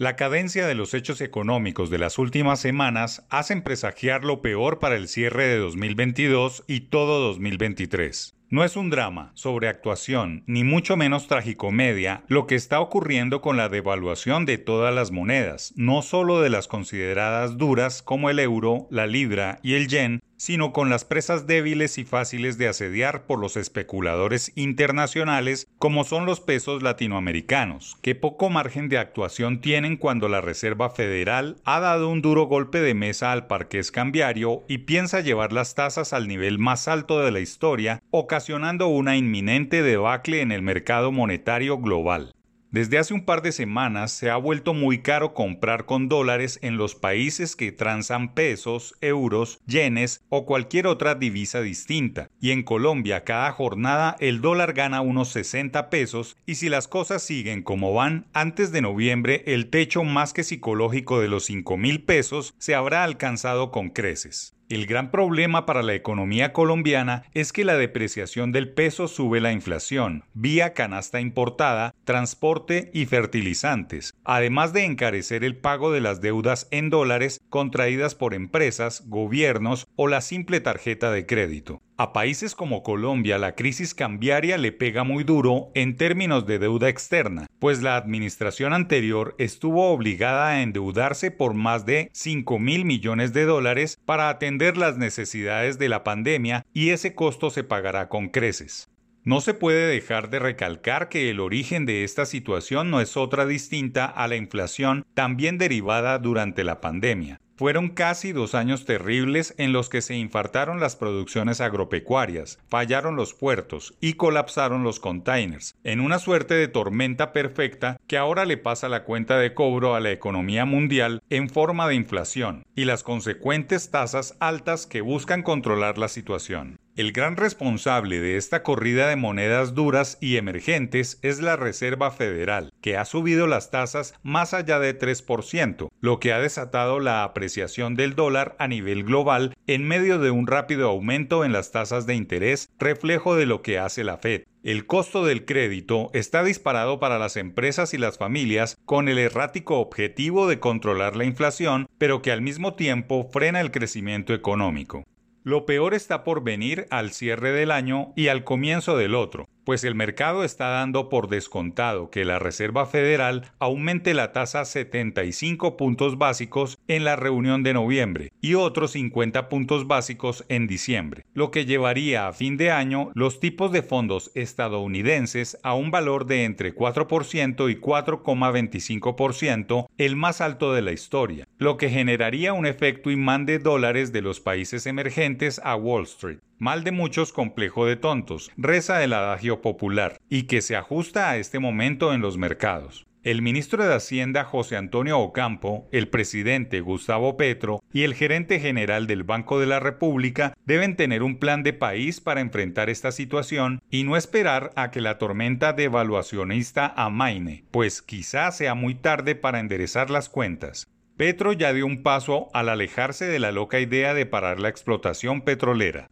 La cadencia de los hechos económicos de las últimas semanas hacen presagiar lo peor para el cierre de 2022 y todo 2023. No es un drama, sobre actuación, ni mucho menos tragicomedia, lo que está ocurriendo con la devaluación de todas las monedas, no solo de las consideradas duras como el euro, la libra y el yen, sino con las presas débiles y fáciles de asediar por los especuladores internacionales como son los pesos latinoamericanos, que poco margen de actuación tienen cuando la Reserva Federal ha dado un duro golpe de mesa al parqués cambiario y piensa llevar las tasas al nivel más alto de la historia, ocasionando una inminente debacle en el mercado monetario global. Desde hace un par de semanas se ha vuelto muy caro comprar con dólares en los países que transan pesos, euros, yenes o cualquier otra divisa distinta. Y en Colombia cada jornada el dólar gana unos 60 pesos y si las cosas siguen como van, antes de noviembre el techo más que psicológico de los 5 mil pesos se habrá alcanzado con creces. El gran problema para la economía colombiana es que la depreciación del peso sube la inflación, vía canasta importada, transporte y fertilizantes, además de encarecer el pago de las deudas en dólares contraídas por empresas, gobiernos o la simple tarjeta de crédito. A países como Colombia la crisis cambiaria le pega muy duro en términos de deuda externa, pues la administración anterior estuvo obligada a endeudarse por más de 5 mil millones de dólares para atender las necesidades de la pandemia y ese costo se pagará con creces. No se puede dejar de recalcar que el origen de esta situación no es otra distinta a la inflación también derivada durante la pandemia. Fueron casi dos años terribles en los que se infartaron las producciones agropecuarias, fallaron los puertos y colapsaron los containers, en una suerte de tormenta perfecta que ahora le pasa la cuenta de cobro a la economía mundial en forma de inflación y las consecuentes tasas altas que buscan controlar la situación. El gran responsable de esta corrida de monedas duras y emergentes es la Reserva Federal, que ha subido las tasas más allá de 3%, lo que ha desatado la apreciación del dólar a nivel global en medio de un rápido aumento en las tasas de interés, reflejo de lo que hace la Fed. El costo del crédito está disparado para las empresas y las familias con el errático objetivo de controlar la inflación, pero que al mismo tiempo frena el crecimiento económico. Lo peor está por venir al cierre del año y al comienzo del otro, pues el mercado está dando por descontado que la Reserva Federal aumente la tasa 75 puntos básicos en la reunión de noviembre y otros 50 puntos básicos en diciembre, lo que llevaría a fin de año los tipos de fondos estadounidenses a un valor de entre 4% y 4,25%, el más alto de la historia, lo que generaría un efecto imán de dólares de los países emergentes a Wall Street mal de muchos complejo de tontos, reza el adagio popular, y que se ajusta a este momento en los mercados. El ministro de Hacienda José Antonio Ocampo, el presidente Gustavo Petro y el gerente general del Banco de la República deben tener un plan de país para enfrentar esta situación y no esperar a que la tormenta devaluacionista amaine, pues quizá sea muy tarde para enderezar las cuentas. Petro ya dio un paso al alejarse de la loca idea de parar la explotación petrolera.